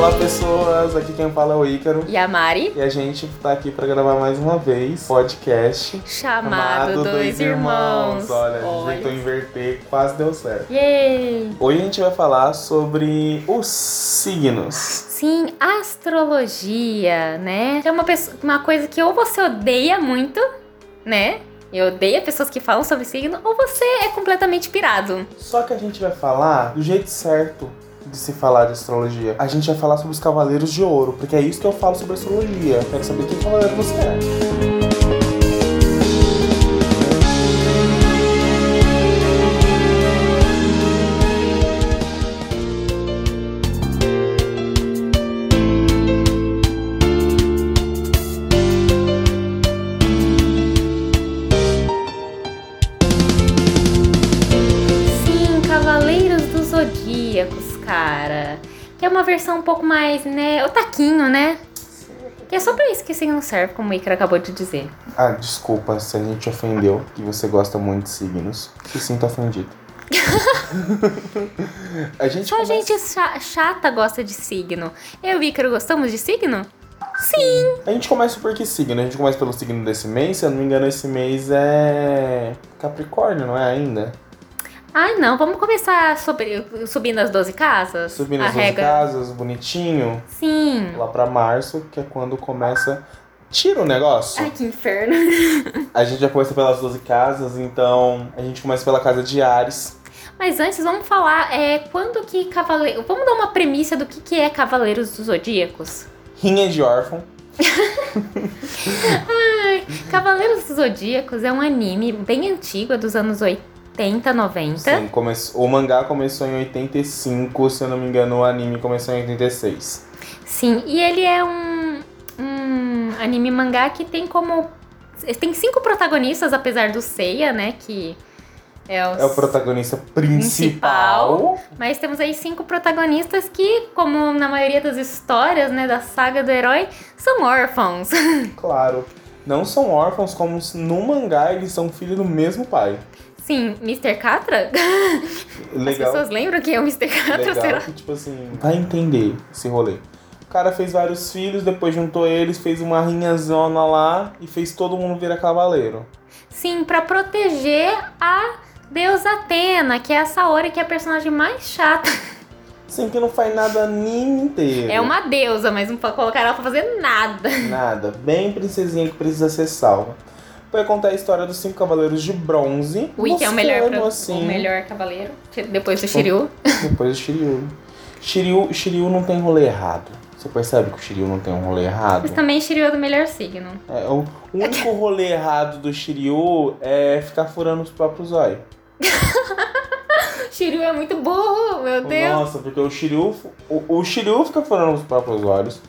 Olá pessoas, aqui quem fala é o Ícaro. E a Mari, E a gente tá aqui pra gravar mais uma vez podcast chamado Dois Irmãos. Olha, a gente Olha. tentou inverter, quase deu certo. Yay! Hoje a gente vai falar sobre os signos. Sim, astrologia, né? É uma, pessoa, uma coisa que ou você odeia muito, né? E odeia pessoas que falam sobre signo, ou você é completamente pirado. Só que a gente vai falar do jeito certo de se falar de astrologia. A gente vai falar sobre os cavaleiros de ouro, porque é isso que eu falo sobre astrologia. Eu quero saber que cavaleiro você é. Versão um pouco mais, né? O taquinho, né? Que é só pra isso que signo serve, como o Icaro acabou de dizer. Ah, desculpa se a gente ofendeu, que você gosta muito de signos. Se sinta ofendido. a gente Só começa- gente cha- chata gosta de signo. Eu e o Ícaro gostamos de signo? Sim! A gente começa por que signo? A gente começa pelo signo desse mês. Se eu não me engano, esse mês é Capricórnio, não é ainda? Ai, não, vamos começar sobre, subindo as 12 casas? Subindo as 12 regra. casas, bonitinho. Sim. Lá pra março, que é quando começa. Tira o negócio. Ai, que inferno. A gente já começa pelas 12 casas, então a gente começa pela casa de Ares. Mas antes, vamos falar é, quando que Cavaleiro... Vamos dar uma premissa do que, que é Cavaleiros dos Zodíacos? Rinha de órfão. Cavaleiros dos Zodíacos é um anime bem antigo, é dos anos 80, 90. Sim, o mangá começou em 85, se eu não me engano, o anime começou em 86. Sim, e ele é um, um anime mangá que tem como. Tem cinco protagonistas, apesar do Seiya, né? Que é, os- É o protagonista principal. Mas temos aí cinco protagonistas que, como na maioria das histórias, né, da saga do herói, são órfãos. Claro. Não são órfãos, como no mangá eles são filhos do mesmo pai. Sim, Mr. Catra? As Legal. pessoas lembram quem é o Mr. Catra, Legal será? que, tipo assim, vai entender esse rolê. O cara fez vários filhos, depois juntou eles, fez uma rinhazona lá e fez todo mundo virar cavaleiro. Sim, pra proteger a deusa Atena, que é a Saori, que é a personagem mais chata. Sim, que não faz nada anime inteiro. É uma deusa, mas não pode colocar ela pra fazer nada. Nada. Bem princesinha que precisa ser salva. Vai contar a história dos cinco cavaleiros de bronze. O Ikki é o melhor, pro- assim, o melhor cavaleiro, depois do Shiryu. Depois do Shiryu. Shiryu. Shiryu não tem rolê errado. Você percebe que o Shiryu não tem um rolê errado? Mas também Shiryu é do melhor signo. É, o o único rolê errado do Shiryu é ficar furando os próprios olhos. Shiryu é muito burro, meu Deus. Nossa, porque o Shiryu. O, o Shiryu fica furando os próprios olhos.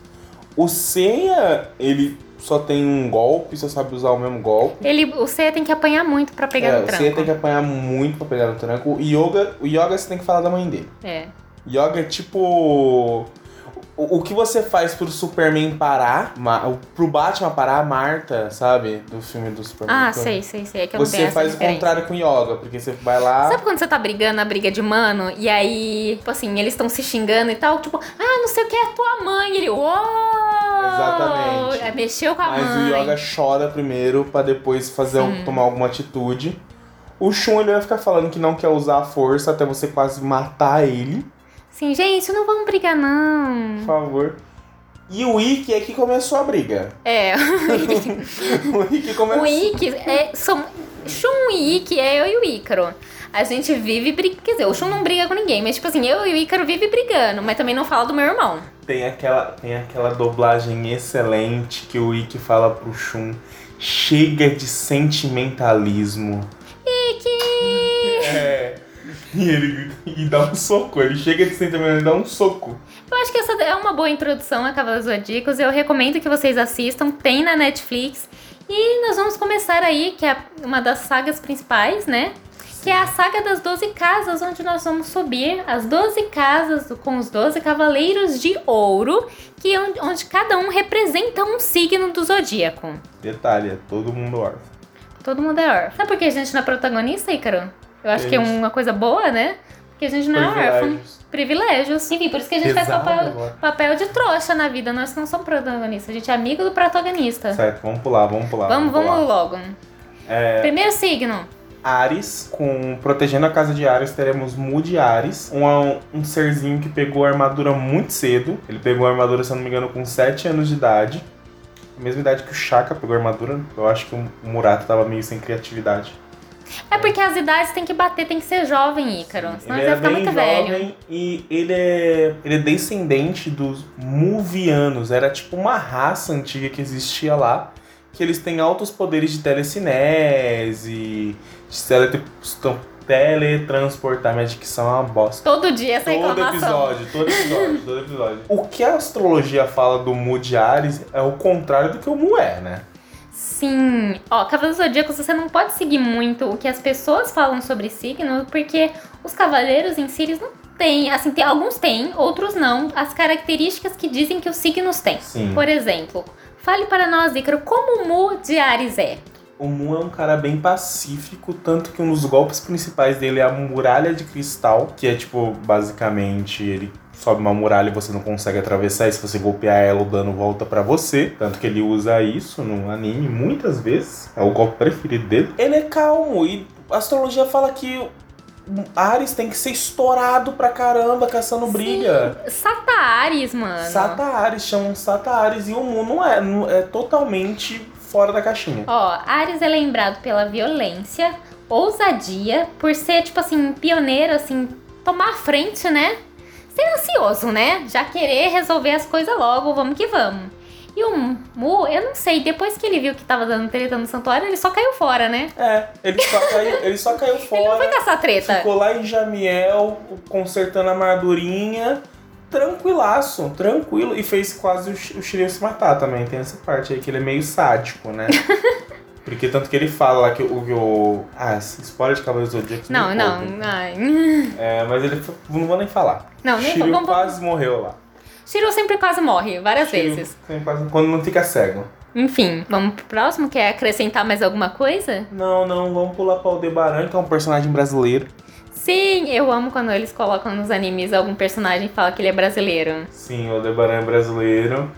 O Seiya, ele só tem um golpe, só sabe usar o mesmo golpe. Ele, o Seiya tem que apanhar muito pra pegar é, no o tranco. Seiya tem que apanhar muito pra pegar no tranco. O Yoga, o Yoga você tem que falar da mãe dele. É. Yoga é tipo. O, o que você faz pro Superman parar, ma- pro Batman parar a Marta, sabe? Do filme do Superman. Ah, Então, sei, sei, sei. É que eu Você faz o contrário com Yoga, porque você vai lá. Sabe quando você tá brigando na briga de mano e aí, tipo assim, eles estão se xingando e tal, tipo, ah, não sei o que é tua mãe. E ele, uou! Exatamente. É, Mexeu com a Mas mãe. o Yoga chora primeiro pra depois fazer Sim. tomar alguma atitude. O Shun ele vai ficar falando que não quer usar a força até você quase matar ele, Sim, gente, não vamos brigar, não. por favor. E o Ikki é que começou a briga. É. o Ikki começou. o Ikki é. Som... Shun e Ikki é eu e o Ícaro. A gente vive brigando. Quer dizer, o Shun não briga com ninguém, mas tipo assim, eu e o Ícaro vive brigando, mas também não fala do meu irmão. Tem aquela, tem aquela dublagem excelente que o Ikki fala pro Shun. Chega de sentimentalismo. Ikki! É. E ele e dá um soco. Ele chega de sentimentalismo e dá um soco. Eu acho que essa é uma boa introdução a Cavaleiros Zodíacos. Eu recomendo que vocês assistam, tem na Netflix. E nós vamos começar aí, que é uma das sagas principais, né? Que é a saga das 12 casas, onde nós vamos subir as 12 casas com os 12 cavaleiros de ouro, que é onde, cada um representa um signo do zodíaco. Detalhe, é todo mundo órfão. Todo mundo é órfão. Sabe por que a gente não é protagonista, Ícaro? Eu acho que é uma coisa boa, né? Que a gente não é órfão. Privilégios. Enfim, por isso que a gente faz papel, papel de trouxa na vida. Nós não somos protagonistas, a gente é amigo do protagonista. Certo, vamos pular, vamos pular. Vamos, vamos pular. logo. É, Primeiro signo. Ares, com protegendo a casa de Ares, teremos Mu de Ares, um, um serzinho que pegou a armadura muito cedo. Ele pegou a armadura, se eu não me engano, com 7 anos de idade. A mesma idade que o Shaka pegou a armadura. Eu acho que o Murata tava meio sem criatividade. É porque as idades tem que bater, tem que ser jovem, Ícaro. Senão ele ele vai é ficar bem muito velho. jovem e ele é, ele é descendente dos Muvianos. Era tipo uma raça antiga que existia lá. Que eles têm altos poderes de telecinese, teletransportar. Minha dicção é uma bosta. Todo dia essa Todo episódio, todo episódio, todo episódio. O que a astrologia fala do Mu de Ares é o contrário do que o Mu é, né? Sim. Ó, Cavaleiros do Zodíaco, você não pode seguir muito o que as pessoas falam sobre signos, porque os cavaleiros em si, eles não têm, assim, tem, alguns têm, outros não, as características que dizem que os signos têm. Sim. Por exemplo, fale para nós, Ícaro, como o Mu de Ares é? O Mu é um cara bem pacífico, tanto que um dos golpes principais dele é a muralha de cristal, que é tipo, basicamente, ele sobe uma muralha e você não consegue atravessar, e se você golpear ela, o dano volta pra você. Tanto que ele usa isso no anime muitas vezes. É o golpe preferido dele. Ele é calmo e a astrologia fala que o Ares tem que ser estourado pra caramba, caçando briga. Sata Ares, mano. Sata Ares, chamam Sata Ares e o Mu não é, não- é totalmente fora da caixinha. Ó, Ares é lembrado pela violência, ousadia, por ser, tipo assim, pioneiro, assim, tomar a frente, né? Ser ansioso, né? Já querer resolver as coisas logo, vamos que vamos. E o Mu, eu não sei, depois que ele viu que tava dando treta no santuário, ele só caiu fora, né? É, ele só caiu, ele só caiu Ele não foi fora. caçar treta. Ficou lá em Jamiel, consertando a armadurinha. Tranquilaço, tranquilo. E fez quase o, Sh- o Shiryu se matar também. Tem essa parte aí que ele é meio sádico, né? Porque tanto que ele fala lá que o. que o- ah, spoiler de Cavaleiros do Zodíaco. Não, não, ai. É, mas ele. Não vou nem falar. Não, nem Shiryu vamos- quase morreu lá. Shiryu sempre quase morre, várias Shiryu vezes. quase- quando não fica cego. Enfim, vamos pro próximo? Quer acrescentar mais alguma coisa? Não, não, vamos pular pra Aldebaran, que é um personagem brasileiro. Sim, eu amo quando eles colocam nos animes algum personagem e fala que ele é brasileiro. Sim, o Aldebaran é brasileiro.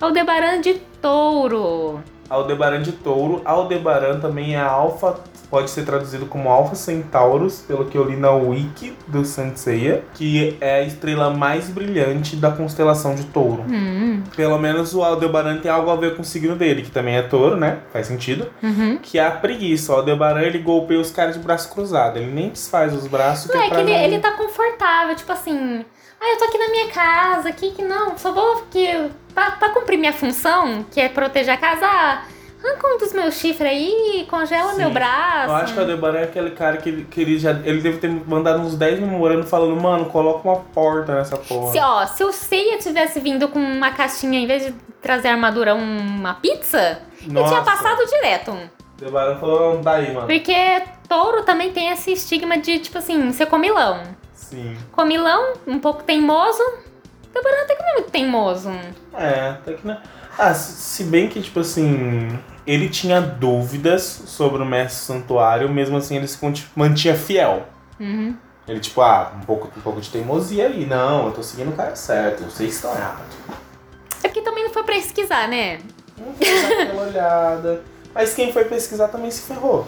Aldebaran de touro. Aldebaran de touro. Aldebaran também é alfa, pode ser traduzido como Alpha Centauros, pelo que eu li na wiki do Senseiya, que é a estrela mais brilhante da constelação de touro. Hum, Pelo menos o Aldebaran tem algo a ver com o signo dele, que também é touro, né? Faz sentido. uhum. Que é a preguiça. O Aldebaran, ele golpeia os caras de braço cruzado. Ele nem desfaz os braços. Não, é pra que ele, não- ele tá confortável, tipo assim. Ah, eu tô aqui na minha casa, aqui que não, só vou aqui pra, pra cumprir minha função, que é proteger a casa. Arranca um dos meus chifres aí, congela Sim. meu braço. Eu acho que o Aldebaran é aquele cara que, ele- que ele já. Ele deve ter mandado uns 10 memorando falando, mano, coloca uma porta nessa porra. Se, ó, se o Seiya tivesse vindo com uma caixinha, em vez de trazer a armadura, uma pizza, ele tinha Nossa. passado direto. O Aldebaran falou, não, daí, mano. Porque touro também tem esse estigma de, tipo assim, ser comilão. Sim. Comilão, um pouco teimoso. Aldebaran até que não é muito teimoso. É, até que não. Ah, se bem que, tipo assim. Ele tinha dúvidas sobre o mestre santuário, mesmo assim ele se mantinha fiel. Uhum. Ele, tipo, ah, um pouco, um pouco de teimosia aí. Não, eu tô seguindo o cara certo, vocês estão errados. É porque também não foi pesquisar, né? Não foi aquela olhada. Mas quem foi pesquisar também se ferrou.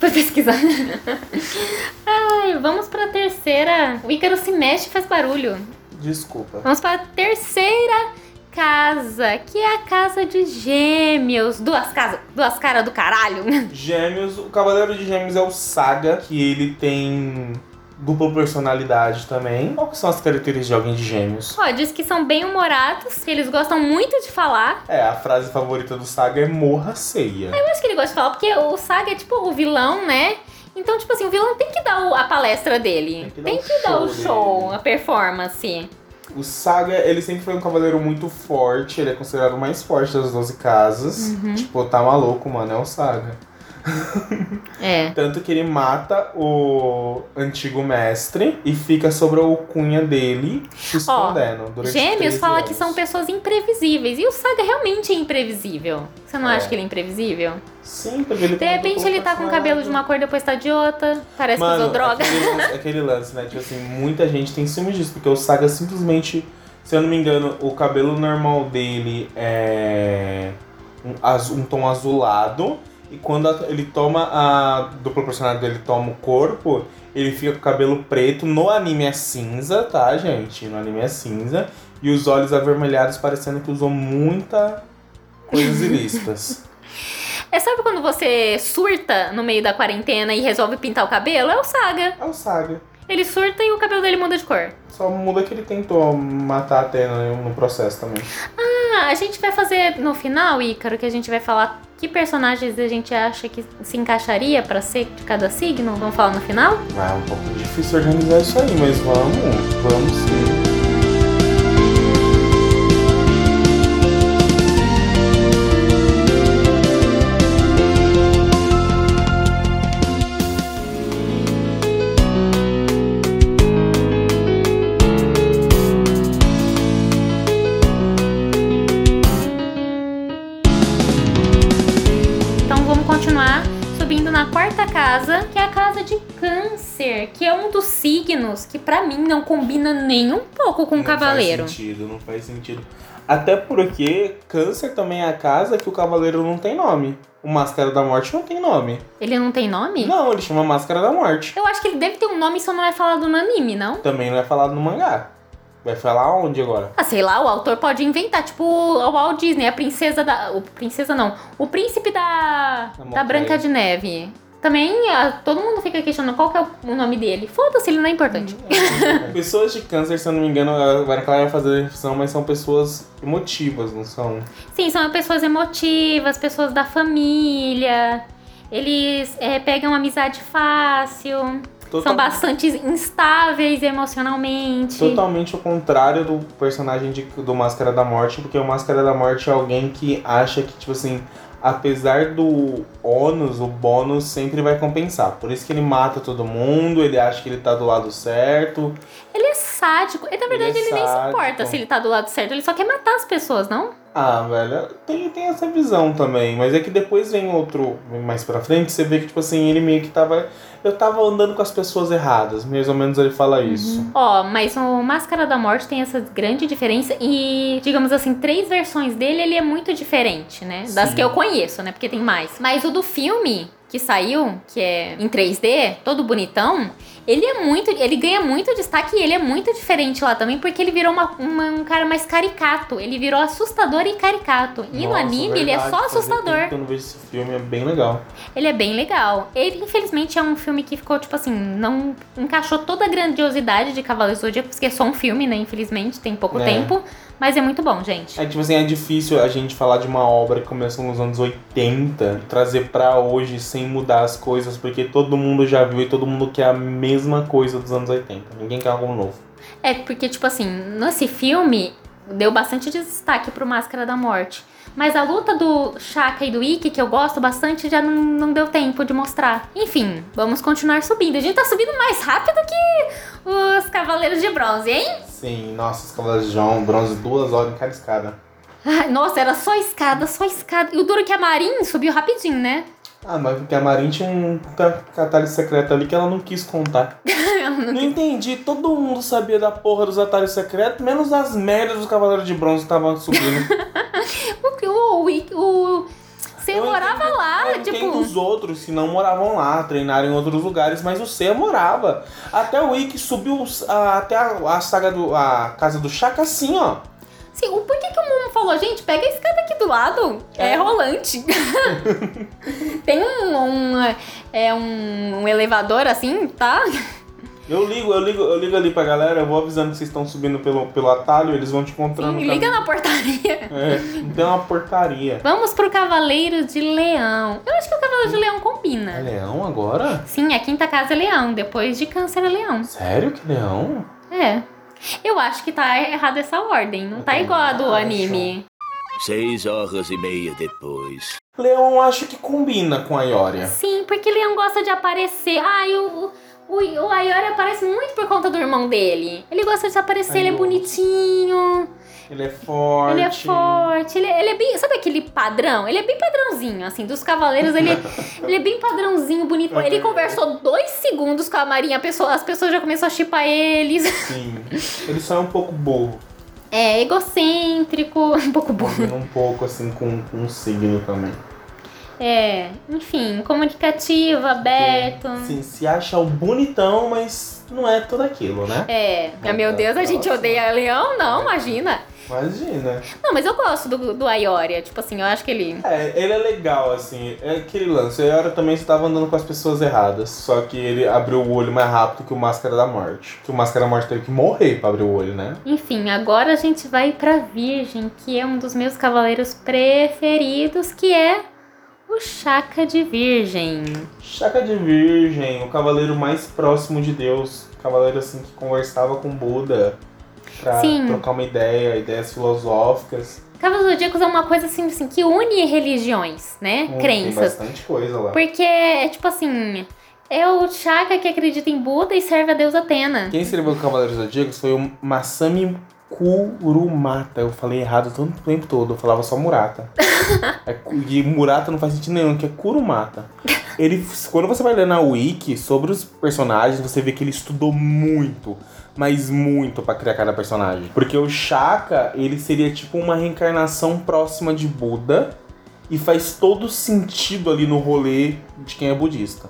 Foi pesquisar. Ai, vamos pra terceira. O Ícaro se mexe e faz barulho. Desculpa. Vamos pra terceira casa, que é a casa de gêmeos. Duas casas, duas caras do caralho. Gêmeos, o Cavaleiro de Gêmeos é o Saga, que ele tem dupla personalidade também. Qual que são as características de alguém de Gêmeos? Ó, diz que são bem humorados, que eles gostam muito de falar. É, a frase favorita do Saga é morra ceia. Eu acho que ele gosta de falar, porque o Saga é tipo o vilão, né? Então, tipo assim, o vilão tem que dar a palestra dele. Tem que dar Tem o que dar o show show, dele. a performance. O Saga, ele sempre foi um cavaleiro muito forte, ele é considerado o mais forte das 12 casas. Uhum. Tipo, tá maluco, mano, é o Saga. É. Tanto que ele mata o antigo mestre e fica sobre a alcunha dele se escondendo. durante Gêmeos 13 fala anos. que são pessoas imprevisíveis. E o Saga realmente é imprevisível. Você não É. acha que ele é imprevisível? Sim, porque ele De repente ele tá com o cabelo de uma cor, depois tá de outra. Parece que usou droga. Aquele, lance- aquele lance, né? Tipo assim, muita gente tem ciúme disso, porque o Saga simplesmente, se eu não me engano, o cabelo normal dele é um, um tom azulado. E quando ele toma a dupla personagem dele toma o corpo, ele fica com o cabelo preto. No anime é cinza, tá, gente? No anime é cinza. E os olhos avermelhados parecendo que usou muita coisas ilícitas. É sabe quando você surta no meio da quarentena e resolve pintar o cabelo? É o Saga. É o Saga. Ele surta e o cabelo dele muda de cor. Só muda que ele tentou matar a Atena no processo também. Ah, a gente vai fazer no final, Ícaro, que a gente vai falar que personagens a gente acha que se encaixaria pra ser de cada signo. Vamos falar no final? É um pouco difícil organizar isso aí, mas vamos, vamos sim. Casa, que é a casa de câncer, que é um dos signos que pra mim não combina nem um pouco com o não cavaleiro. faz sentido, não faz sentido. Até porque câncer também é a casa que o cavaleiro não tem nome. O Máscara da Morte não tem nome. Ele não tem nome? Não, ele chama Máscara da Morte. Eu acho que ele deve ter um nome, só não é falado no anime, não? Também não é falado no mangá. Vai falar onde agora? Ah, sei lá, o autor pode inventar, tipo o Walt Disney, a princesa da. O princesa não. O príncipe da. Da Da. Branca de Neve. Também ah, todo mundo fica questionando qual que é o nome dele. Foda-se, ele não é importante. pessoas de câncer, se eu não me engano, agora que ela vai fazer a definição, mas são pessoas emotivas, não são? Sim, são pessoas emotivas, pessoas da família. Eles é, pegam amizade fácil. São Total- bastante instáveis emocionalmente. Totalmente o contrário do personagem de- do Máscara da Morte, porque o Máscara da Morte é alguém que acha que, tipo assim, apesar do ônus, o bônus sempre vai compensar. Por isso que ele mata todo mundo, ele acha que ele tá do lado certo. Ele é sádico. E na verdade Ele é ele, nem se importa se ele tá do lado certo. Ele só quer matar as pessoas, não? Ah, velho, tem, tem essa visão também. Mas é que depois vem outro, mais pra frente, você vê que, tipo assim, ele meio que tava. Eu tava andando com as pessoas erradas. Mais ou menos ele fala isso. Ó, mas o Máscara da Morte tem essa grande diferença e, digamos assim, três versões dele, ele é muito diferente, né? Das Sim. que eu conheço, né? Porque tem mais. Mas o do filme que saiu, que é em 3D, todo bonitão, ele é muito, ele ganha muito destaque e ele é muito diferente lá também, porque ele virou uma, uma- um cara mais caricato. Ele virou assustador e caricato. E no Nossa, anime ele é verdade, só assustador. Eu não vejo esse filme, é bem legal. Ele é bem legal. Ele, infelizmente, é um filme que ficou, tipo assim, não encaixou toda a grandiosidade de Cavaleiros do Zodíaco, porque é só um filme, né? Infelizmente, tem pouco É. tempo. Mas é muito bom, gente. É tipo assim, é difícil a gente falar de uma obra que começou nos anos 80 e trazer pra hoje sem mudar as coisas, porque todo mundo já viu e todo mundo quer a mesma coisa dos anos 80. Ninguém quer algo novo. É porque, tipo assim, nesse filme deu bastante destaque pro Máscara da Morte. Mas a luta do Shaka e do Ikki, que eu gosto bastante, já não, não deu tempo de mostrar. Enfim, vamos continuar subindo. A gente tá subindo mais rápido que os Cavaleiros de Bronze, hein? Sim, nossa, os Cavaleiros de João, bronze, duas horas em cada escada. Ai, nossa, era só escada, só escada. E o duro é que a Marin subiu rapidinho, né? Ah, mas porque a Marin tinha um catalho secreto ali que ela não quis contar. não entendi, todo mundo sabia da porra dos atalhos secretos, menos as merdas dos Cavaleiros de Bronze que estavam subindo. O, o, o, o você Eu morava entendo- lá, eu tipo. os outros que não moravam lá, treinaram em outros lugares, mas o C morava. Até o Ikki subiu ah, até a, a saga do. a casa do Chaka assim, ó. Assim, o, por que, o Momo falou, gente, pega a escada aqui do lado? É, É. rolante. Tem um, um, é, um, um elevador assim, tá? Eu ligo, eu ligo, eu ligo ali pra galera, eu vou avisando que vocês estão subindo pelo, pelo atalho, eles vão te encontrando. Sim, liga na portaria. É, tem uma portaria. Vamos pro Cavaleiro de Leão. Eu acho que o Cavaleiro de Leão É combina. leão agora? Sim, a quinta casa é Leão, depois de Câncer é Leão. Sério que leão? É. Eu acho que tá errada essa ordem. Não tá igual a do acho. anime. Seis horas e meia depois. Leão acho que combina com a Ioria. Sim, porque Leão gosta de aparecer. Ai, o, o, o Ayori aparece muito por conta do irmão dele. Ele gosta de aparecer, Ai, ele é bonitinho, Ele é forte. ele é forte, ele, ele é bem. Sabe aquele padrão? Ele é bem padrãozinho, assim, dos cavaleiros, ele, ele é bem padrãozinho, bonito. Ele conversou dois segundos com a Marinha, a pessoa- as pessoas já começaram a chipar eles. Sim. Ele só é um pouco burro. É, egocêntrico, um pouco burro. Combina um pouco assim com, com o signo também. É, enfim, comunicativo, aberto. Sim, se acha o bonitão, mas não é tudo aquilo, né? É, ah, meu Deus, a gente odeia leão? Não, imagina. Imagina. Não, mas eu gosto do, do Ayoria. Tipo assim, eu acho que ele. É, ele é legal, assim. É aquele lance. A Yora também estava andando com as pessoas erradas. Só que ele abriu o olho mais rápido que o Máscara da Morte. Que o Máscara da Morte teve que morrer pra abrir o olho, né? Enfim, agora a gente vai pra Virgem, que é um dos meus cavaleiros preferidos, que é o Chaka de Virgem. Chaka de Virgem, o cavaleiro mais próximo de Deus. Cavaleiro assim que conversava com Buda. Pra Sim. trocar uma ideia, ideias filosóficas. Cavaleiros Zodíacos é uma coisa assim, assim que une religiões, né? Hum, Tem Crenças. bastante coisa lá. Porque, é tipo assim, é o Chaka que acredita em Buda e serve a deusa Atena. Quem escreveu Cavaleiros Zodíacos foi o Masami Kurumata. Eu falei errado todo o tempo todo, eu falava só Murata. é, e Murata não faz sentido nenhum, que é Kurumata. Ele, quando você vai ler na Wiki sobre os personagens, você vê que ele estudou muito, mas muito pra criar cada personagem. Porque o Shaka, ele seria tipo uma reencarnação próxima de Buda e faz todo sentido ali no rolê de quem é budista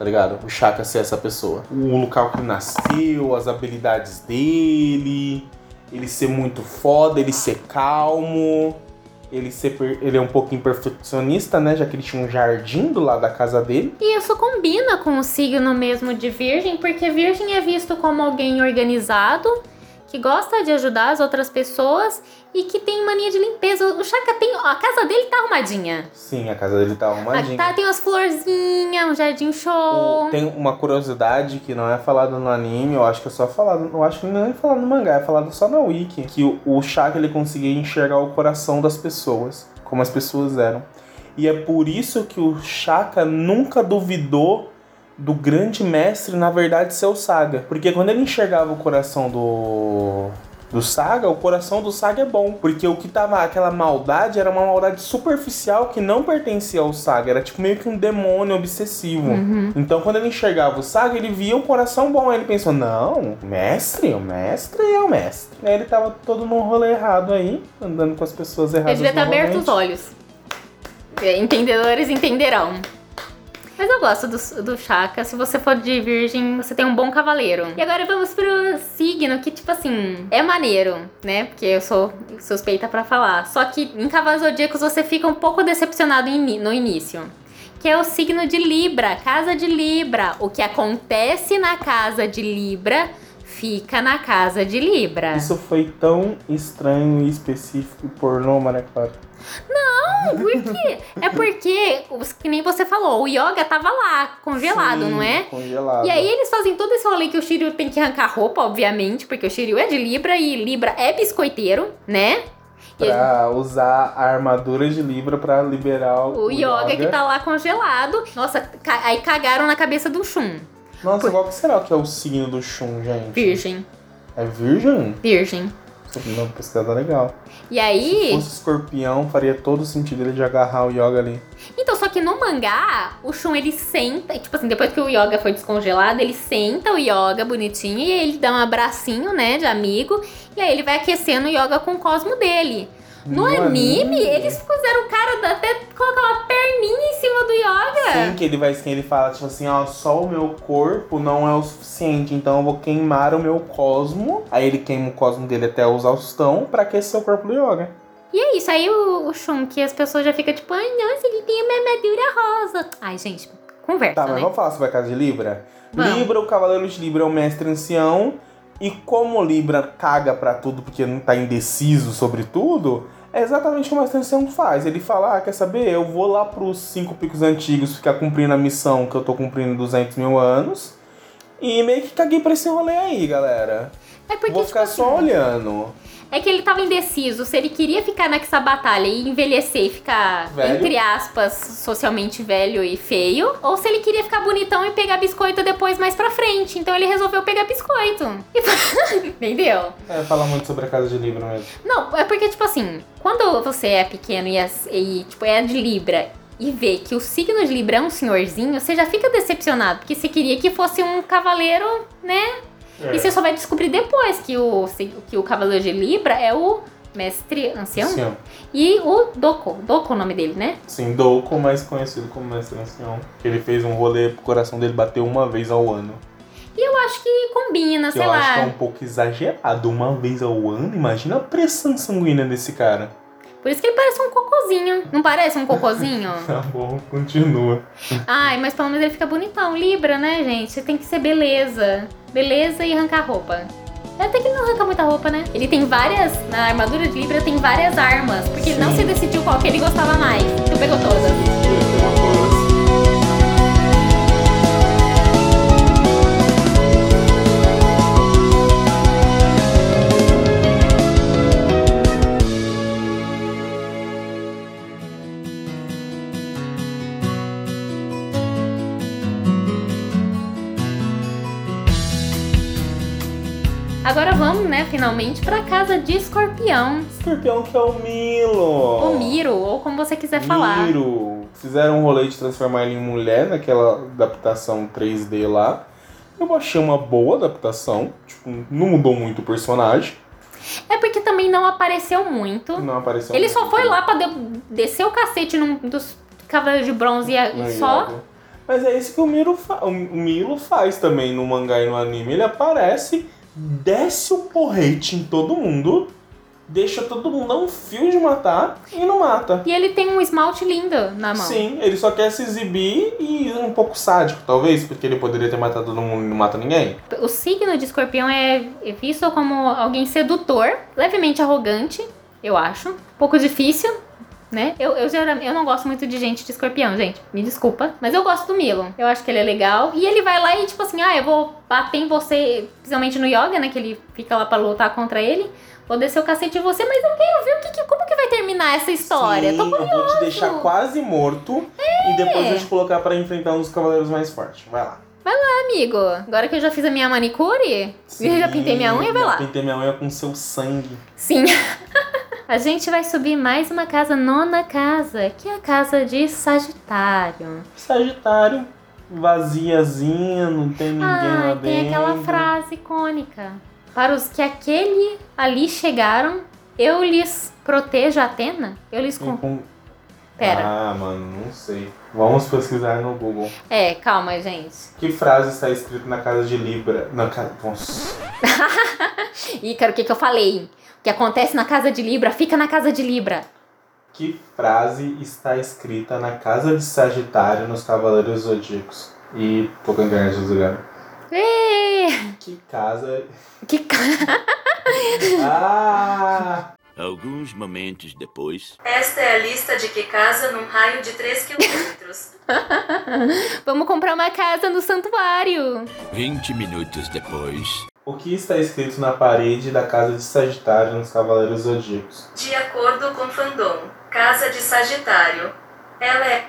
tá ligado? O Shaka ser essa pessoa. O local que ele nasceu, as habilidades dele, ele ser muito foda, ele ser calmo, ele ser ele é um pouquinho perfeccionista, né? Já que ele tinha um jardim do lado da casa dele. E isso combina com o signo mesmo de Virgem, porque Virgem é visto como alguém organizado, que gosta de ajudar as outras pessoas e que tem mania de limpeza. O Chaka tem. ó, A casa dele tá arrumadinha. Sim, a casa dele tá arrumadinha. Tá, tem umas florzinhas, um jardim show. O- tem uma curiosidade que não é falada no anime, eu acho que é só falado, eu acho que não é falado no mangá, é falado só na wiki, que o, o Shaka ele conseguia enxergar o coração das pessoas, como as pessoas eram. E é por isso que o Shaka nunca duvidou do grande mestre, na verdade, ser o Saga. Porque quando ele enxergava o coração do do Saga, o coração do Saga é bom. Porque o que tava, aquela maldade era uma maldade superficial que não pertencia ao Saga. Era tipo meio que um demônio obsessivo. Então quando ele enxergava o Saga, ele via o coração bom. Aí ele pensou, não, mestre, o mestre é o mestre. Aí ele tava todo num rolê errado aí, andando com as pessoas Ele erradas. devia estar aberto os olhos. Entendedores entenderão. Mas eu gosto do, do Chaka. Se você for de virgem, você tem um bom cavaleiro. E agora vamos pro signo, que, tipo assim, é maneiro, né? Porque eu sou suspeita pra falar. Só que em Cavaleiros Zodíacos você fica um pouco decepcionado no início. Que é o signo de Libra, casa de Libra. O que acontece na casa de Libra fica na casa de Libra. Isso foi tão estranho e específico e pornô, Maria Clara. Não, por quê? É porque, que nem você falou, o Yoga tava lá, congelado, Sim, não é? Congelado. E aí eles fazem todo esse rolê que o Shiryu tem que arrancar roupa, obviamente, porque o Shiryu é de Libra e Libra é biscoiteiro, né? Pra usar a armadura de Libra pra liberar o, o Yoga, que tá lá congelado. Nossa, ca- aí cagaram na cabeça do Shun. Nossa, qual que será que é o signo do Shun, gente? Virgem. É virgem? Virgem. Uma pesquisa legal. E Se aí. fosse escorpião, faria todo sentido ele de agarrar o Yoga ali. Então, só que no mangá, o Shun ele senta, tipo assim, depois que o Yoga foi descongelado, ele senta o Yoga bonitinho e ele dá um abracinho, né, de amigo, e aí ele vai aquecendo o Yoga com o cosmo dele. No, anime, eles fizeram o cara até colocar uma perninha em cima do Yoga. Sim, que ele vai assim, ele fala, tipo assim, ó, só o meu corpo não é o suficiente, então eu vou queimar o meu cosmo. Aí ele queima o cosmo dele até o exaustão pra aquecer o corpo do Yoga. E é isso, aí o, o Shun, que as pessoas já ficam tipo, ai, nossa, ele tem uma armadura rosa. Ai, gente, conversa, Tá, mas né? vamos falar sobre a casa de Libra? Vamos. Libra, o cavaleiro de Libra é o mestre ancião. E como Libra caga pra tudo porque não tá indeciso sobre tudo, é exatamente o que o mestre ancião faz. Ele fala, ah, quer saber? Eu vou lá pros cinco picos antigos ficar cumprindo a missão que eu tô cumprindo 200 mil anos. E meio que caguei pra esse rolê aí, galera. É porque, Vou ficar tipo só assim, olhando. É que ele tava indeciso se ele queria ficar nessa batalha e envelhecer e ficar, Velho. entre aspas, socialmente velho e feio, ou se ele queria ficar bonitão e pegar biscoito depois mais pra frente. Então ele resolveu pegar biscoito. E- Entendeu? É, fala muito sobre a casa de livro mesmo. Não, é porque, tipo assim, quando você é pequeno e, é- e, tipo, é de Libra e vê que o signo de Libra é um senhorzinho, você já fica decepcionado, porque você queria que fosse um cavaleiro, né? É. E você só vai descobrir depois que o, que o cavaleiro de Libra é o mestre ancião Ancião. e o Doko. Doko é o nome dele, né? Sim, Douco, mais conhecido como Mestre Ancião. Que ele fez um rolê pro coração dele bater uma vez ao ano. E eu acho que combina, Que sei eu lá. acho que é um pouco exagerado. Uma vez ao ano? Imagina a pressão sanguínea desse cara. Por isso que ele parece um cocôzinho. Não parece um cocôzinho? Tá bom, continua. Ai, mas pelo menos ele fica bonitão. Libra, né, gente? Você tem que ser beleza. Beleza e arrancar roupa. Até que ele não arranca muita roupa, né? Ele tem várias. Na armadura de Libra tem várias armas. Porque ele não se decidiu qual que ele gostava mais. Então pegou todas. Agora vamos, né, finalmente pra casa de escorpião. Escorpião que é o Milo. Ou Miro, ou como você quiser falar. Miro. Fizeram um rolê de transformar ele em mulher naquela adaptação 3D lá. Eu achei uma boa adaptação. Tipo, não mudou muito o personagem. É porque também não apareceu muito. Não apareceu Ele muito. só foi lá pra de- descer o cacete num dos cavaleiros de bronze e, só. Mas é isso que o Miro, fa- o Milo faz também no mangá e no anime. Ele aparece, desce o porrete em todo mundo, deixa todo mundo dar um fio de matar e não mata. E ele tem um esmalte lindo na mão. Sim, ele só quer se exibir e um pouco sádico, talvez, porque ele poderia ter matado todo mundo e não mata ninguém. O signo de escorpião é é visto como alguém sedutor, levemente arrogante, eu acho. Um pouco difícil, né? Eu, eu, geralmente- eu não gosto muito de gente de escorpião, gente. Me desculpa. Mas eu gosto do Milo. Eu acho que ele é legal. E ele vai lá e, tipo assim, ah, eu vou bater em você, principalmente no yoga, né? Que ele fica lá pra lutar contra ele. Vou descer o cacete em você, mas eu quero ver o que, que- como que vai terminar essa história. Sim, Tô eu vou te deixar quase morto e depois vou te colocar pra enfrentar um dos cavaleiros mais fortes. Vai lá. amigo. Agora que eu já fiz a minha manicure, eu já pintei minha unha, vai lá. Pintei minha unha com seu sangue. Sim. A gente vai subir mais uma casa, nona casa, que é a casa de Sagitário. Sagitário, vaziazinha, não tem ninguém lá Ah, dentro. tem aquela frase icônica. Para os que aquele ali chegaram, eu lhes protejo Atena? Eu lhes... Tem Com... com- Pera. Ah, mano, não sei. Vamos pesquisar no Google. É, calma, gente. Que frase está escrita na casa de Libra? Na casa. Nossa. Ícaro, o que, que eu falei? Que acontece na casa de Libra, fica na casa de Libra. Que frase está escrita na casa de Sagitário nos Cavaleiros Zodíacos? E internet desligada. Ê, Que casa. Que ca... Ah! Alguns momentos depois. Esta é a lista de que casa num raio de 3 quilômetros. Vamos comprar uma casa no santuário. 20 minutos depois. O que está escrito na parede da casa de Sagitário nos Cavaleiros Zodíacos? De acordo com Fandom, casa de Sagitário. Ela é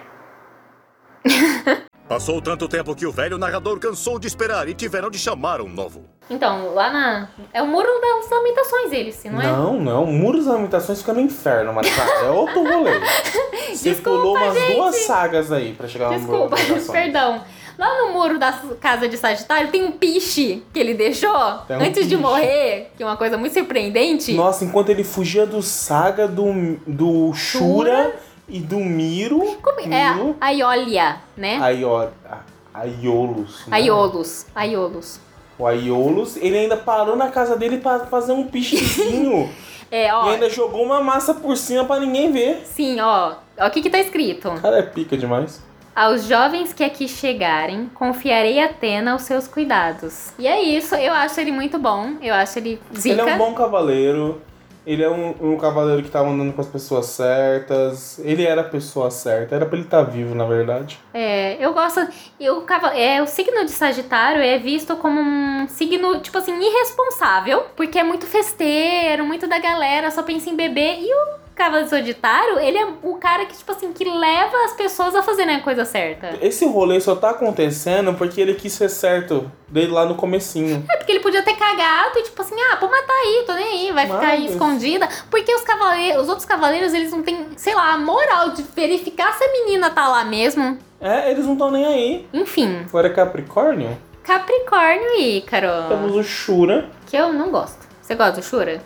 Passou tanto tempo que o velho narrador cansou de esperar e tiveram de chamar um novo. Então, lá na. É o muro das lamentações, esse, não é? Não, não. O Muro das Lamentações fica no inferno, mas cara, é outro rolê. Você Desculpa, pulou umas gente. duas sagas aí pra chegar no Muro Desculpa, das Lamentações. perdão. Lá no muro da casa de Sagitário tem um piche que ele deixou Tem um antes de piche. morrer, que é uma coisa muito surpreendente. Nossa, enquanto ele fugia do Saga, do, do Shura e do Miro. Como é? Miro, A Iolia, né? Aior, a- Aiolus. né? Aiolus. Aiolus. O Aiolus, ele ainda parou na casa dele pra fazer um pichezinho. É, e ó. ainda jogou uma massa por cima pra ninguém ver. Sim, ó. O que que tá escrito. O cara é pica demais. Aos jovens que aqui chegarem, confiarei a Atena aos seus cuidados. E é isso, eu acho ele muito bom. Eu acho ele zica. Ele é um bom cavaleiro. Ele é um, um cavaleiro que tava andando com as pessoas certas. Ele era a pessoa certa. Era pra ele estar vivo, na verdade. É, eu gosto. E o, cava- é, o signo de Sagitário é visto como um signo, tipo assim, irresponsável, porque é muito festeiro, muito da galera, só pensa em beber. E o Cavaleiro Sagitário, ele é o cara que, tipo assim, que leva as pessoas a fazerem a coisa certa. Esse rolê só tá acontecendo porque ele quis ser certo dele lá no comecinho. É porque ele podia ter cagado e, tipo assim, ah, pô, matar aí, tô nem aí, vai ficar aí Mas- escondida. Porque os cavaleiros, os outros cavaleiros, eles não têm, sei lá, a moral de verificar se a menina tá lá mesmo. É, eles não estão nem aí. Enfim, Agora é Capricórnio. Capricórnio e Ícaro. Temos o Shura. Que eu não gosto. Você gosta do Shura?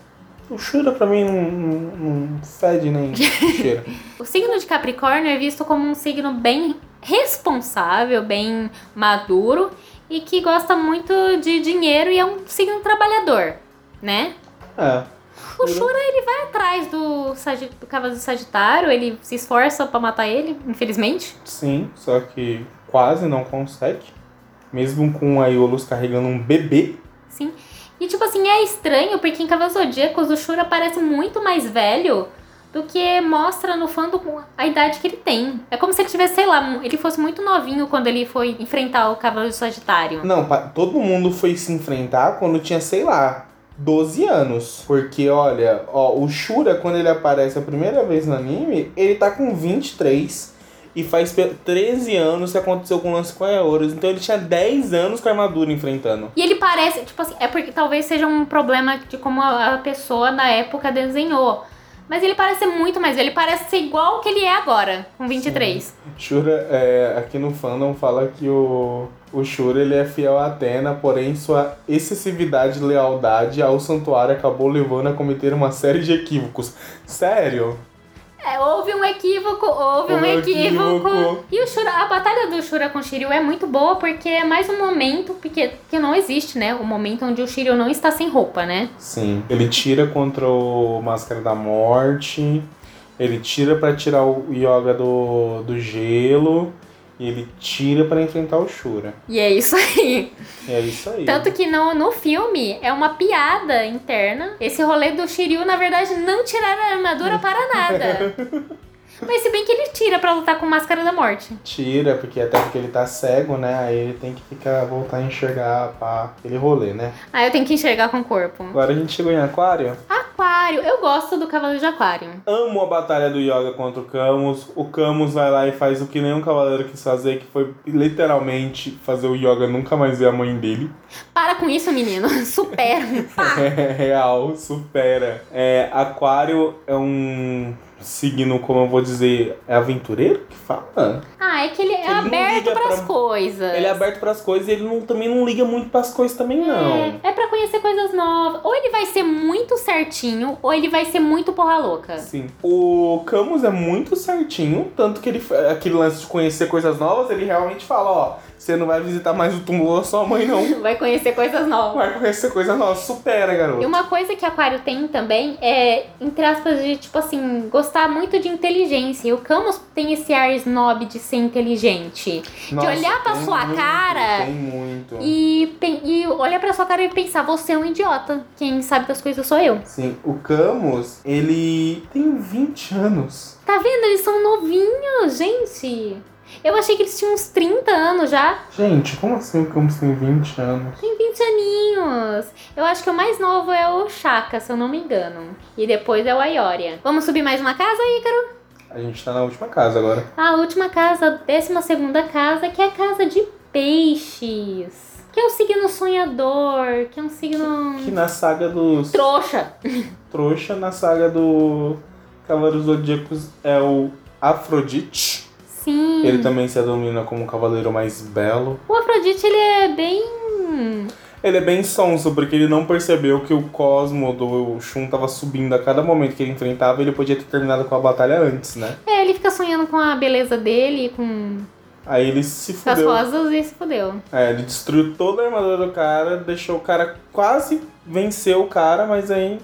O Shura pra mim não, não, não fede nem cheira. O signo de Capricórnio é visto como um signo bem responsável, bem maduro e que gosta muito de dinheiro e é um signo trabalhador, né? É. O Shura, ele vai atrás do, do Cavaleiro do Sagitário, ele se esforça pra matar ele, infelizmente. Sim, só que quase não consegue. Mesmo com a Iolus carregando um bebê. Sim. E tipo assim, é estranho porque em Cavaleiros Zodíacos o Shura parece muito mais velho do que mostra no fandom a idade que ele tem. É como se ele tivesse, sei lá, ele fosse muito novinho quando ele foi enfrentar o Cavaleiro Sagitário. Não, todo mundo foi se enfrentar quando tinha, sei lá, 12 anos. Porque, olha, ó, o Shura, quando ele aparece a primeira vez no anime, ele tá com 23. E faz pe- 13 anos que aconteceu com o lance com a Eoros. Então ele tinha 10 anos com a armadura enfrentando. E ele parece, tipo assim, é porque talvez seja um problema de como a pessoa na época desenhou. Mas ele parece ser muito mais velho, ele parece ser igual que ele é agora, com 23. Shura, é, aqui no fandom, fala que o, o Shura ele é fiel a Atena, porém sua excessividade e lealdade ao santuário acabou levando a cometer uma série de equívocos. Sério? É, houve um equívoco, houve um Um equívoco. equívoco. E o Shura, a batalha do Shura com o Shiryu é muito boa porque é mais um momento, porque, porque não existe, né? O momento onde o Shiryu não está sem roupa, né? Sim. Ele tira contra o Máscara da Morte, ele tira pra tirar o Yoga do, do gelo, e ele tira pra enfrentar o Shura. E é isso aí. É isso aí. Tanto que no, no filme é uma piada interna. Esse rolê do Shiryu, na verdade, não tirar a armadura para nada. Mas se bem que ele tira pra lutar com Máscara da Morte. Tira, porque até porque ele tá cego, né? Aí ele tem que ficar, voltar a enxergar pra aquele rolê, né? Ah, eu tenho que enxergar com o corpo. Agora a gente chegou em Aquário. Aquário. Eu gosto do Cavaleiro de Aquário. Amo a batalha do Yoga contra o Camus. O Camus vai lá e faz o que nenhum cavaleiro quis fazer, que foi literalmente fazer o Yoga nunca mais ver a mãe dele. Para com isso, menino. Supera. É real, supera. É, aquário é um signo, como eu vou dizer, é aventureiro que fala? Ah, é que ele é Ele aberto pras pra- coisas. Ele é aberto pras coisas e ele não- também não liga muito pras coisas também, não. É, é pra conhecer coisas novas. Ou ele vai ser muito certinho, ou ele vai ser muito porra louca. Sim. O Camus é muito certinho, tanto que ele aquele lance de conhecer coisas novas, ele realmente fala, ó, você não vai visitar mais o túmulo da sua mãe, não. Vai conhecer coisas novas. Vai conhecer coisa nova, supera, garoto. E uma coisa que Aquário tem também é, entre aspas, de tipo assim, gostar muito de inteligência. E o Camus tem esse ar snob de ser inteligente. Nossa, olhar pra sua muito, cara Tem muito. E, e olhar pra sua cara e pensar, você é um idiota. Quem sabe das coisas sou eu. Sim, o Camus, ele tem 20 anos. Tá vendo? Eles são novinhos, gente. Eu achei que eles tinham uns 30 anos já. Gente, como assim o Camus tem 20 anos? Tem 20 aninhos. Eu acho que o mais novo é o Chaka, se eu não me engano. E depois é o Ayoria. Vamos subir mais uma casa, Ícaro? A gente tá na última casa agora. A última casa, a décima segunda casa, que é a casa de peixes. Que é o signo sonhador, que é um signo... Que na saga dos Trouxa. trouxa, na saga do Cavaleiros Zodíacos é o Afrodite. Sim. Ele também se denomina como o cavaleiro mais belo. O Afrodite, ele é bem... Ele é bem sonso, porque ele não percebeu que o cosmo do Shun tava subindo a cada momento que ele enfrentava ele podia ter terminado com a batalha antes, né? É, ele fica sonhando com a beleza dele, com Aí ele se com as fudeu. rosas e se fudeu. É, ele destruiu toda a armadura do cara, deixou o cara quase vencer o cara, mas aí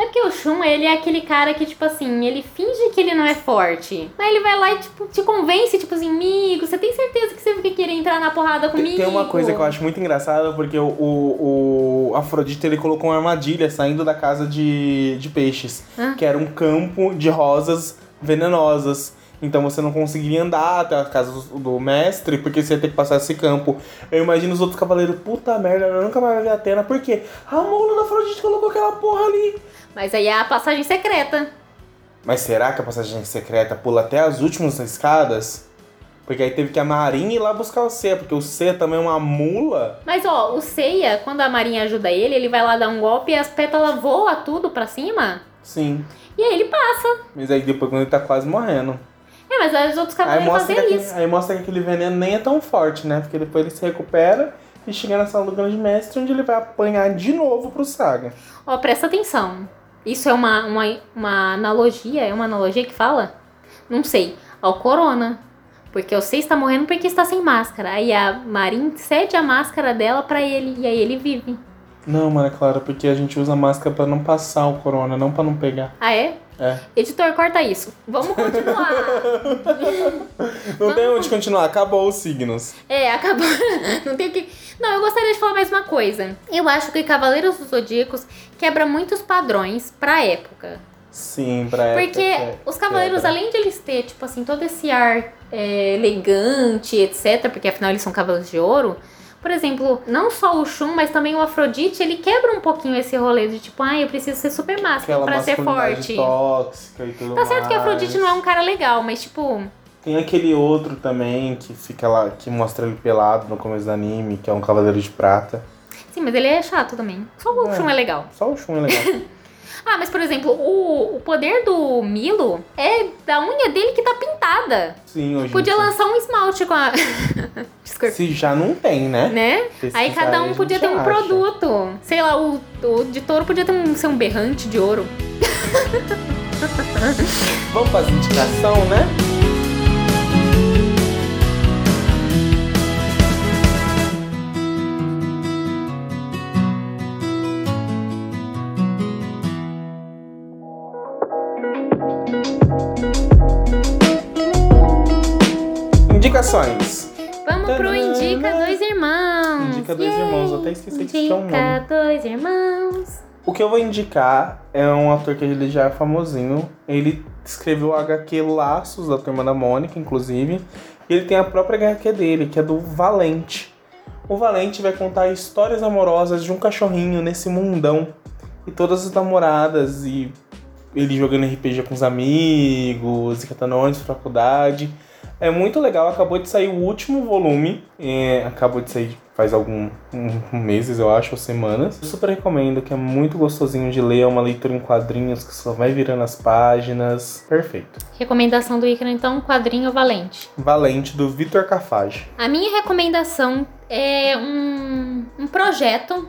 É porque o Shun, ele é aquele cara que, tipo assim, ele finge que ele não é forte. Mas ele vai lá e, tipo, te convence, tipo assim, amigo, você tem certeza que você vai querer entrar na porrada comigo? Tem uma coisa que eu acho muito engraçada, porque o, o, o Afrodite ele colocou uma armadilha saindo da casa de, de peixes, Ah. que era um campo de rosas venenosas. Então você não conseguiria andar até a casa do, do mestre, porque você ia ter que passar esse campo. Eu imagino os outros cavaleiros, puta merda, eu nunca mais vou ver a Atena, por quê? A mula da Afrodite colocou aquela porra ali. Mas aí é a passagem secreta. Mas será que a passagem secreta pula até as últimas escadas? Porque aí teve que a Marinha ir lá buscar o C, porque o C também é uma mula. Mas ó, o Seiya, quando a Marinha ajuda ele, ele vai lá dar um golpe e as pétalas voam tudo pra cima. Sim. E aí ele passa. Mas aí depois quando ele tá quase morrendo. É, mas aí os outros cavaleiros que fazem aquele, isso. aí mostra que aquele veneno nem é tão forte, né? Porque depois ele se recupera e chega na sala do grande mestre, onde ele vai apanhar de novo pro Saga. Ó, presta atenção. Isso é uma, uma, uma analogia? É uma analogia que fala? Não sei. Ao corona. Porque Sei está morrendo porque está sem máscara. Aí a Marin cede a máscara dela pra ele. E aí ele vive. Não, Maria Clara, porque a gente usa máscara pra não passar o corona, não pra não pegar. Ah, é? É. Editor, corta isso. Vamos continuar. Não tem onde continuar, acabou os signos. É, acabou. Não tem o que. Não, eu gostaria de falar mais uma coisa. Eu acho que Cavaleiros dos Zodíacos quebra muitos padrões pra época. Sim, pra época Porque que- os cavaleiros, quebra. além de eles ter, tipo assim, todo esse ar é, elegante, etc., porque afinal eles são cavaleiros de ouro. Por exemplo, não só o Shun, mas também o Afrodite, ele quebra um pouquinho esse rolê de tipo, ah, eu preciso ser super másculo pra ser forte. tóxica e tudo Tá certo que o mais. Afrodite não é um cara legal, mas tipo, Tem aquele outro também que fica lá, que mostra ele pelado no começo do anime, que é um cavaleiro de prata. Sim, mas ele é chato também. Só o É. Shun é legal. Só o Shun é legal. Ah, mas por exemplo, o, o poder do Milo é da unha dele que tá pintada. Sim, hoje Podia dia. lançar um esmalte com a. Desculpa. Se já não tem, né? Né? Pesquisar Aí cada um podia ter um acha. produto. Sei lá, o, o de touro podia ter um, ser um berrante de ouro. Vamos fazer indicação, né? Indicações. Vamos pro Tadã! Indica Dois Irmãos. Indica Dois Yay! Irmãos, até esqueci que tinha um Indica Dois Irmãos. O que eu vou indicar é um ator que ele já é famosinho. Ele escreveu o HQ Laços da Turma da Mônica, inclusive. E ele tem a própria HQ dele, que é do Valente. O Valente vai contar histórias amorosas de um cachorrinho nesse mundão. E todas as namoradas, e ele jogando RPG com os amigos, e catando ônibus faculdade. É muito legal, acabou de sair o último volume. é, acabou de sair faz alguns meses, eu acho, ou semanas. Eu super recomendo, que é muito gostosinho de ler, é uma leitura em quadrinhos que só vai virando as páginas. Perfeito. Recomendação do Icaro, então, quadrinho valente. Valente, do Vitor Cafage. A minha recomendação é um, um projeto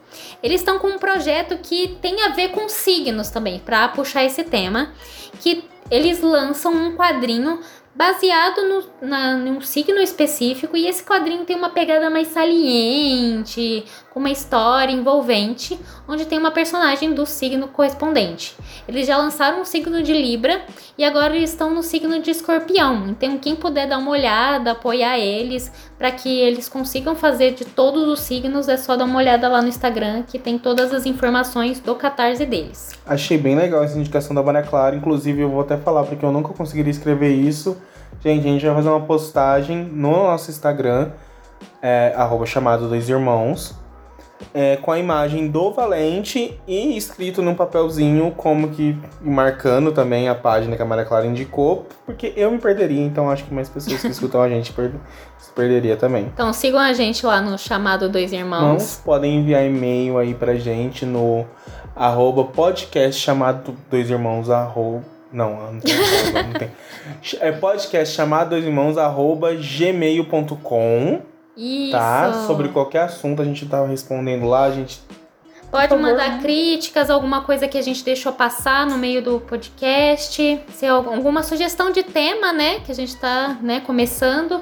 Eles estão com um projeto que tem a ver com signos também, para puxar esse tema, que eles lançam um quadrinho baseado no, na, num signo específico e esse quadrinho tem uma pegada mais saliente, com uma história envolvente, onde tem uma personagem do signo correspondente. Eles já lançaram o signo de Libra e agora eles estão no signo de Escorpião. Então quem puder dar uma olhada, apoiar eles para que eles consigam fazer de todos os signos, é só dar uma olhada lá no Instagram que tem todas as informações do catarse deles. Achei bem legal essa indicação da Maria Clara. Inclusive, eu vou até falar, porque eu nunca conseguiria escrever isso. Gente, a gente vai fazer uma postagem no nosso Instagram, é, chamado Dois Irmãos, é, com a imagem do Valente e escrito num papelzinho, como que marcando também a página que a Maria Clara indicou, porque eu me perderia, então acho que mais pessoas que escutam a gente per se perderia também. Então sigam a gente lá no chamado Dois Irmãos. Irmãos podem enviar e-mail aí pra gente no arroba podcast chamado Dois Irmãos, arroba. Não, não tem. arroba, não tem. É podcast chamado Dois Irmãos, arroba gmail.com, Isso. tá? Sobre qualquer assunto a gente tá respondendo lá, a gente. Pode mandar críticas, alguma coisa que a gente deixou passar no meio do podcast, se al- alguma sugestão de tema, né, que a gente tá, né, começando.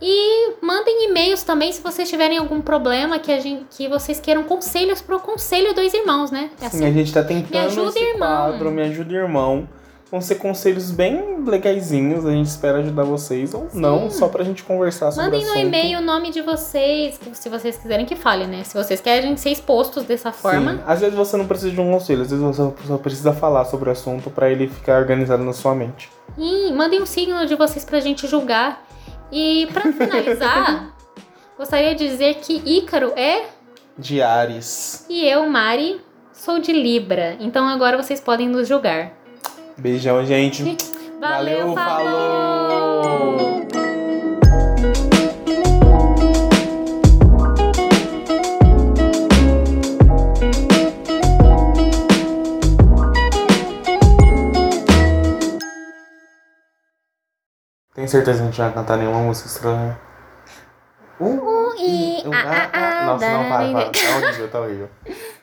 E mandem e-mails também se vocês tiverem algum problema que a gente que vocês queiram conselhos pro conselho dois irmãos, né? É Sim, a gente tá tentando Me ajuda, irmão. quadro, me ajuda, irmão. Vão ser conselhos bem legaisinhos, a gente espera ajudar vocês ou não, só pra gente conversar sobre Mandem no e-mail o nome de vocês, se vocês quiserem que fale, né? Se vocês querem ser expostos dessa forma. Sim, às vezes você não precisa de um conselho, às vezes você só precisa falar sobre o assunto pra ele ficar organizado na sua mente. E mandem um signo de vocês pra gente julgar. E pra finalizar, gostaria de dizer que Ícaro é De Ares. e eu, Mari, sou de Libra. Então agora vocês podem nos julgar. Beijão, gente. Valeu, Valeu, falou! Tem certeza que a gente vai cantar nenhuma música estranha? Uh, uh, Nossa, não, para, da- para. Tá horrível, tá horrível.